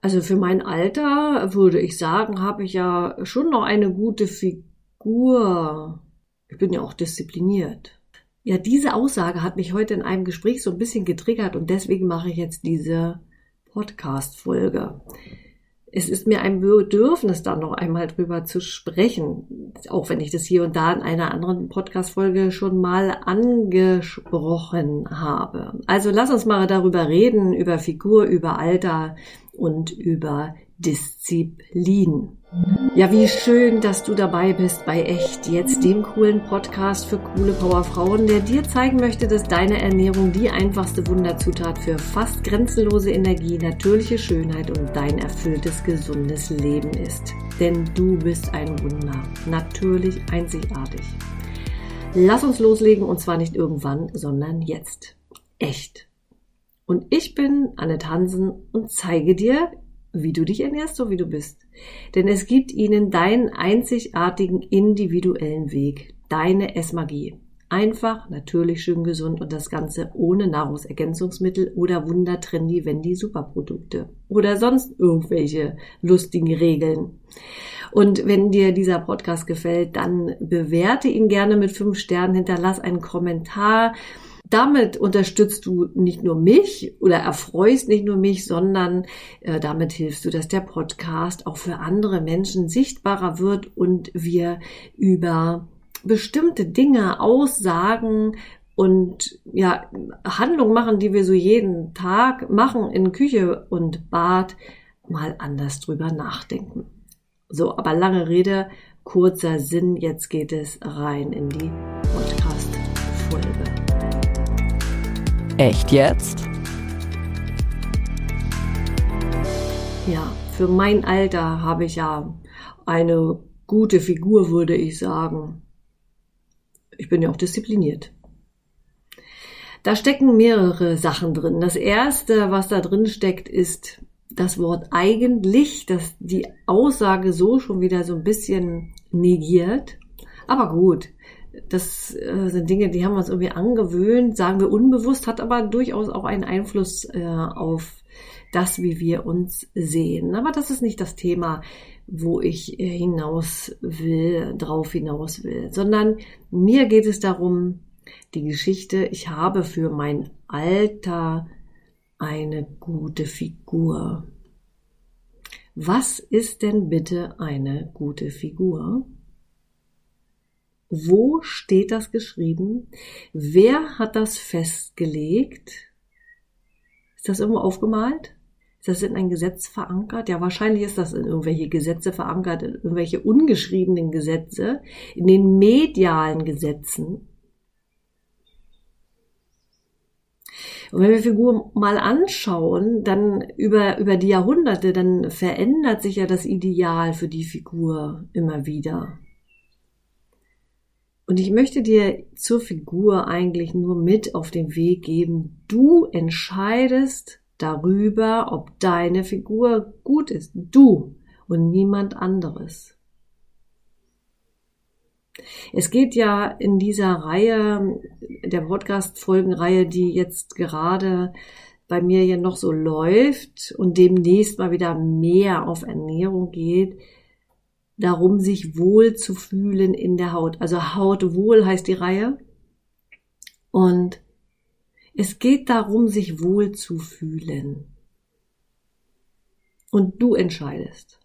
Also für mein Alter würde ich sagen, habe ich ja schon noch eine gute Figur. Ich bin ja auch diszipliniert. Ja, diese Aussage hat mich heute in einem Gespräch so ein bisschen getriggert und deswegen mache ich jetzt diese Podcast-Folge es ist mir ein Bedürfnis, da noch einmal drüber zu sprechen, auch wenn ich das hier und da in einer anderen Podcast-Folge schon mal angesprochen habe. Also lass uns mal darüber reden, über Figur, über Alter und über Disziplin. Ja, wie schön, dass du dabei bist bei Echt jetzt, dem coolen Podcast für coole Powerfrauen, der dir zeigen möchte, dass deine Ernährung die einfachste Wunderzutat für fast grenzenlose Energie, natürliche Schönheit und dein erfülltes, gesundes Leben ist. Denn du bist ein Wunder, natürlich einzigartig. Lass uns loslegen und zwar nicht irgendwann, sondern jetzt. Echt. Und ich bin Annette Hansen und zeige dir, wie du dich ernährst, so wie du bist. Denn es gibt ihnen deinen einzigartigen individuellen Weg, deine Essmagie. Einfach, natürlich, schön gesund und das Ganze ohne Nahrungsergänzungsmittel oder wundertrendy Wendy Superprodukte oder sonst irgendwelche lustigen Regeln. Und wenn dir dieser Podcast gefällt, dann bewerte ihn gerne mit fünf Sternen, hinterlass einen Kommentar, damit unterstützt du nicht nur mich oder erfreust nicht nur mich, sondern äh, damit hilfst du, dass der Podcast auch für andere Menschen sichtbarer wird und wir über bestimmte Dinge, Aussagen und ja, Handlungen machen, die wir so jeden Tag machen in Küche und Bad, mal anders drüber nachdenken. So, aber lange Rede, kurzer Sinn, jetzt geht es rein in die Echt jetzt? Ja, für mein Alter habe ich ja eine gute Figur, würde ich sagen. Ich bin ja auch diszipliniert. Da stecken mehrere Sachen drin. Das erste, was da drin steckt, ist das Wort eigentlich, das die Aussage so schon wieder so ein bisschen negiert. Aber gut, das äh, sind Dinge, die haben wir uns irgendwie angewöhnt, sagen wir unbewusst, hat aber durchaus auch einen Einfluss äh, auf das, wie wir uns sehen. Aber das ist nicht das Thema, wo ich äh, hinaus will, drauf hinaus will, sondern mir geht es darum, die Geschichte, ich habe für mein Alter eine gute Figur. Was ist denn bitte eine gute Figur? Wo steht das geschrieben? Wer hat das festgelegt? Ist das irgendwo aufgemalt? Ist das in ein Gesetz verankert? Ja, wahrscheinlich ist das in irgendwelche Gesetze verankert, in irgendwelche ungeschriebenen Gesetze, in den medialen Gesetzen. Und wenn wir Figuren mal anschauen, dann über, über die Jahrhunderte, dann verändert sich ja das Ideal für die Figur immer wieder. Und ich möchte dir zur Figur eigentlich nur mit auf den Weg geben. Du entscheidest darüber, ob deine Figur gut ist. Du und niemand anderes. Es geht ja in dieser Reihe, der Podcast-Folgenreihe, die jetzt gerade bei mir ja noch so läuft und demnächst mal wieder mehr auf Ernährung geht, darum, sich wohl zu fühlen in der Haut. Also Haut wohl heißt die Reihe. Und es geht darum, sich wohl zu fühlen. Und du entscheidest.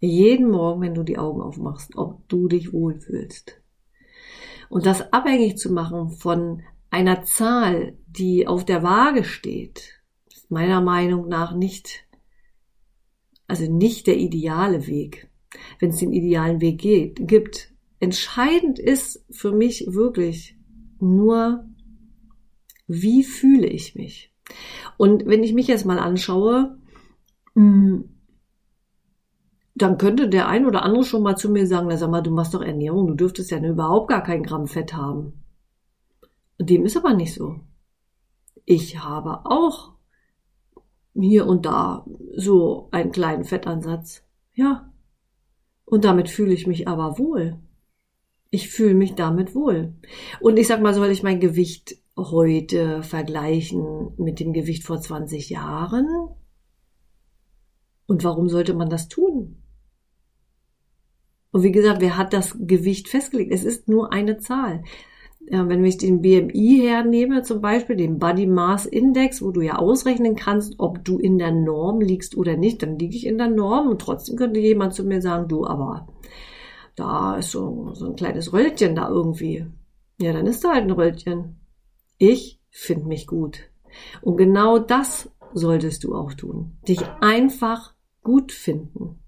Jeden Morgen, wenn du die Augen aufmachst, ob du dich wohlfühlst. Und das abhängig zu machen von einer Zahl, die auf der Waage steht, ist meiner Meinung nach nicht, also nicht der ideale Weg wenn es den idealen Weg geht, gibt. Entscheidend ist für mich wirklich nur, wie fühle ich mich? Und wenn ich mich jetzt mal anschaue, hm, dann könnte der ein oder andere schon mal zu mir sagen, na sag mal, du machst doch Ernährung, du dürftest ja überhaupt gar kein Gramm Fett haben. Dem ist aber nicht so. Ich habe auch hier und da so einen kleinen Fettansatz. Ja, und damit fühle ich mich aber wohl. Ich fühle mich damit wohl. Und ich sag mal, soll ich mein Gewicht heute vergleichen mit dem Gewicht vor 20 Jahren? Und warum sollte man das tun? Und wie gesagt, wer hat das Gewicht festgelegt? Es ist nur eine Zahl. Ja, wenn ich den BMI hernehme, zum Beispiel den Body Mass Index, wo du ja ausrechnen kannst, ob du in der Norm liegst oder nicht, dann liege ich in der Norm und trotzdem könnte jemand zu mir sagen, du, aber da ist so, so ein kleines Röllchen da irgendwie. Ja, dann ist da halt ein Röllchen. Ich finde mich gut. Und genau das solltest du auch tun. Dich einfach gut finden.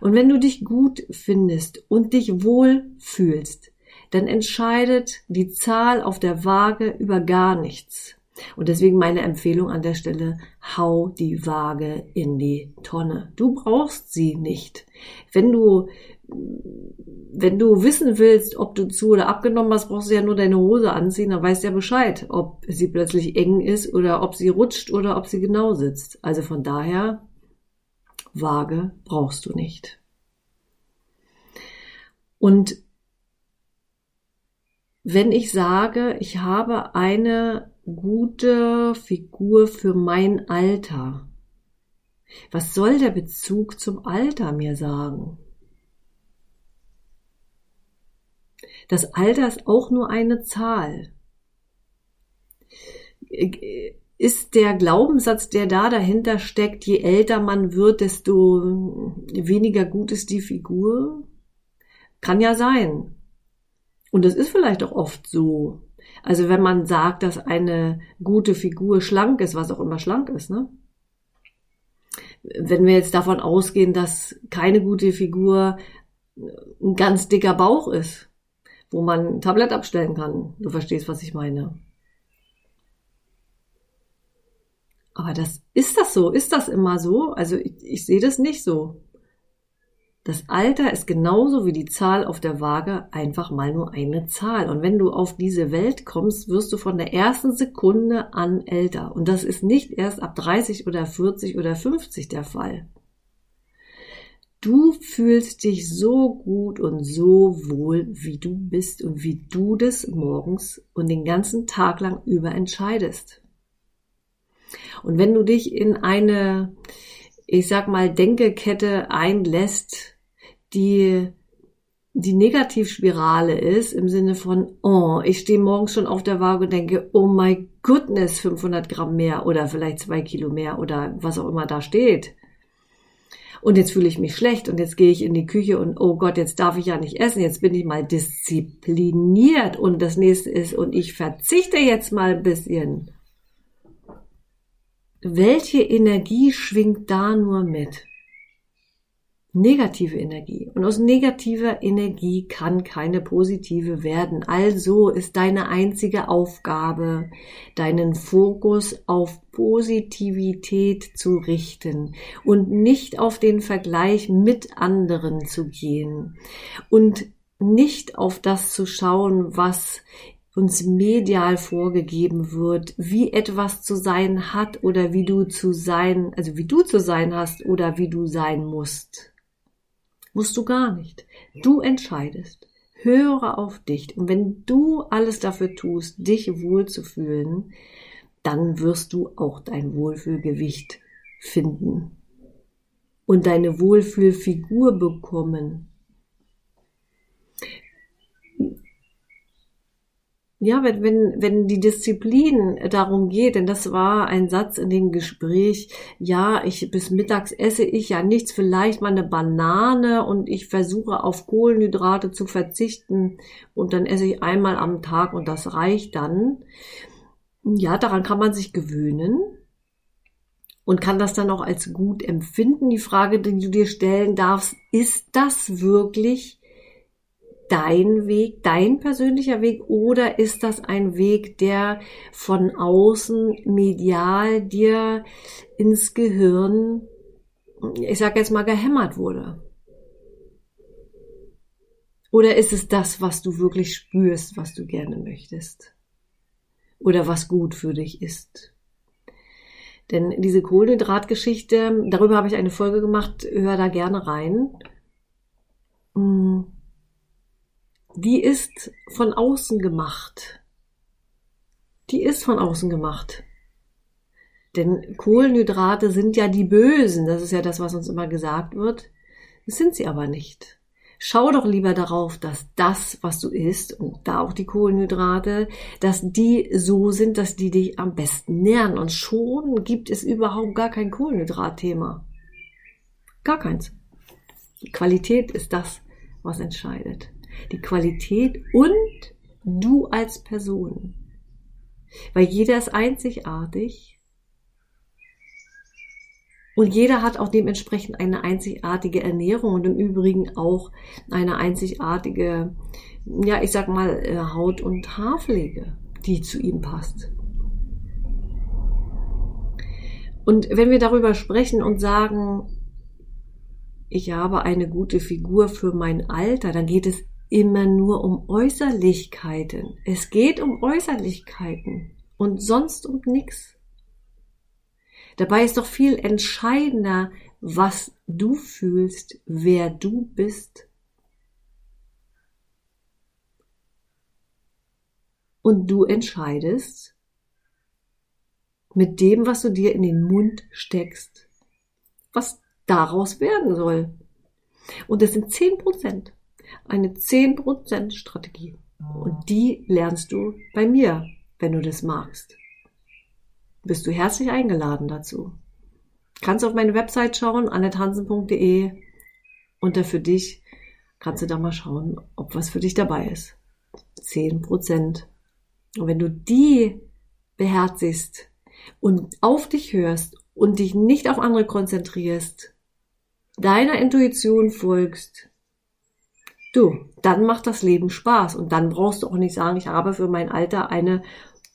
Und wenn du dich gut findest und dich wohl fühlst, dann entscheidet die Zahl auf der Waage über gar nichts. Und deswegen meine Empfehlung an der Stelle, hau die Waage in die Tonne. Du brauchst sie nicht. Wenn du, wenn du wissen willst, ob du zu oder abgenommen hast, brauchst du ja nur deine Hose anziehen, dann weißt du ja Bescheid, ob sie plötzlich eng ist oder ob sie rutscht oder ob sie genau sitzt. Also von daher, Waage brauchst du nicht. Und wenn ich sage, ich habe eine gute Figur für mein Alter, was soll der Bezug zum Alter mir sagen? Das Alter ist auch nur eine Zahl. Ist der Glaubenssatz, der da dahinter steckt, je älter man wird, desto weniger gut ist die Figur? Kann ja sein. Und es ist vielleicht auch oft so. Also wenn man sagt, dass eine gute Figur schlank ist, was auch immer schlank ist, ne? Wenn wir jetzt davon ausgehen, dass keine gute Figur ein ganz dicker Bauch ist, wo man ein Tablett abstellen kann. Du verstehst, was ich meine. Aber das ist das so? Ist das immer so? Also ich, ich sehe das nicht so. Das Alter ist genauso wie die Zahl auf der Waage einfach mal nur eine Zahl. Und wenn du auf diese Welt kommst, wirst du von der ersten Sekunde an älter. Und das ist nicht erst ab 30 oder 40 oder 50 der Fall. Du fühlst dich so gut und so wohl, wie du bist und wie du das morgens und den ganzen Tag lang über entscheidest. Und wenn du dich in eine, ich sag mal, Denkekette einlässt, die die Negativspirale ist im Sinne von, oh, ich stehe morgens schon auf der Waage und denke, oh my goodness, 500 Gramm mehr oder vielleicht zwei Kilo mehr oder was auch immer da steht. Und jetzt fühle ich mich schlecht und jetzt gehe ich in die Küche und oh Gott, jetzt darf ich ja nicht essen, jetzt bin ich mal diszipliniert und das nächste ist und ich verzichte jetzt mal ein bisschen. Welche Energie schwingt da nur mit? negative Energie. Und aus negativer Energie kann keine positive werden. Also ist deine einzige Aufgabe, deinen Fokus auf Positivität zu richten und nicht auf den Vergleich mit anderen zu gehen und nicht auf das zu schauen, was uns medial vorgegeben wird, wie etwas zu sein hat oder wie du zu sein, also wie du zu sein hast oder wie du sein musst. Musst du gar nicht. Du entscheidest. Höre auf dich. Und wenn du alles dafür tust, dich wohlzufühlen, dann wirst du auch dein Wohlfühlgewicht finden und deine Wohlfühlfigur bekommen. Ja, wenn, wenn, wenn die Disziplin darum geht, denn das war ein Satz in dem Gespräch, ja, ich bis mittags esse ich ja nichts, vielleicht mal eine Banane und ich versuche auf Kohlenhydrate zu verzichten und dann esse ich einmal am Tag und das reicht dann. Ja, daran kann man sich gewöhnen und kann das dann auch als gut empfinden. Die Frage, die du dir stellen darfst, ist das wirklich dein Weg, dein persönlicher Weg oder ist das ein Weg, der von außen medial dir ins Gehirn, ich sage jetzt mal, gehämmert wurde? Oder ist es das, was du wirklich spürst, was du gerne möchtest? Oder was gut für dich ist? Denn diese Kohlenhydratgeschichte, darüber habe ich eine Folge gemacht, hör da gerne rein. Hm die ist von außen gemacht. Die ist von außen gemacht. Denn Kohlenhydrate sind ja die Bösen. Das ist ja das, was uns immer gesagt wird. Das sind sie aber nicht. Schau doch lieber darauf, dass das, was du isst, und da auch die Kohlenhydrate, dass die so sind, dass die dich am besten nähren. Und schon gibt es überhaupt gar kein Kohlenhydratthema. Gar keins. Die Qualität ist das, was entscheidet. Die Qualität und du als Person. Weil jeder ist einzigartig und jeder hat auch dementsprechend eine einzigartige Ernährung und im Übrigen auch eine einzigartige, ja, ich sag mal, äh, Haut- und Haarpflege, die zu ihm passt. Und wenn wir darüber sprechen und sagen, ich habe eine gute Figur für mein Alter, dann geht es immer nur um Äußerlichkeiten. Es geht um Äußerlichkeiten und sonst um nichts. Dabei ist doch viel entscheidender, was du fühlst, wer du bist. Und du entscheidest mit dem, was du dir in den Mund steckst, was daraus werden soll. Und das sind zehn Prozent. Eine 10% Strategie. Und die lernst du bei mir, wenn du das magst bist du herzlich eingeladen dazu. Kannst auf meine Website schauen, annethansen.de und da für dich kannst du da mal schauen, ob was für dich dabei ist. Zehn Prozent. Und wenn du die beherzigst und auf dich hörst und dich nicht auf andere konzentrierst, deiner Intuition folgst, du, dann macht das Leben Spaß und dann brauchst du auch nicht sagen, ich habe für mein Alter eine,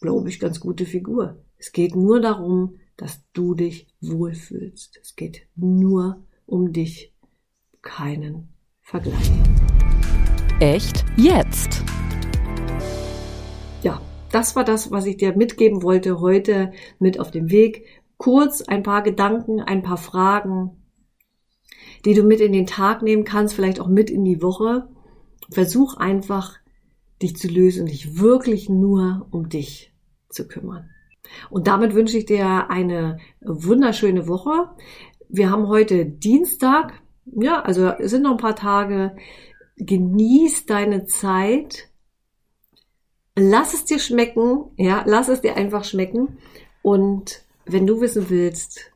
glaube ich, ganz gute Figur. Es geht nur darum, dass du dich wohlfühlst. Es geht nur um dich, keinen Vergleich. Echt jetzt? Ja, das war das, was ich dir mitgeben wollte heute mit auf dem Weg. Kurz ein paar Gedanken, ein paar Fragen, die du mit in den Tag nehmen kannst, vielleicht auch mit in die Woche. Versuch einfach, dich zu lösen und dich wirklich nur um dich zu kümmern. Und damit wünsche ich dir eine wunderschöne Woche. Wir haben heute Dienstag. Ja, also es sind noch ein paar Tage. Genieß deine Zeit. Lass es dir schmecken. Ja, lass es dir einfach schmecken. Und wenn du wissen willst,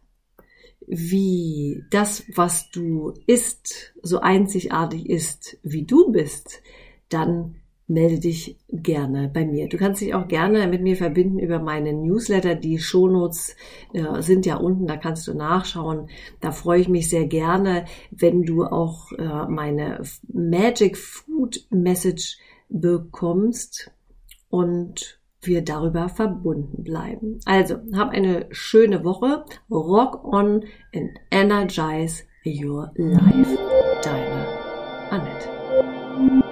wie das, was du isst, so einzigartig ist, wie du bist, dann melde dich gerne bei mir. Du kannst dich auch gerne mit mir verbinden über meinen Newsletter. Die Shownotes äh, sind ja unten, da kannst du nachschauen. Da freue ich mich sehr gerne, wenn du auch äh, meine Magic Food Message bekommst und wir darüber verbunden bleiben. Also, hab eine schöne Woche. Rock on and energize your life. Deine Annette.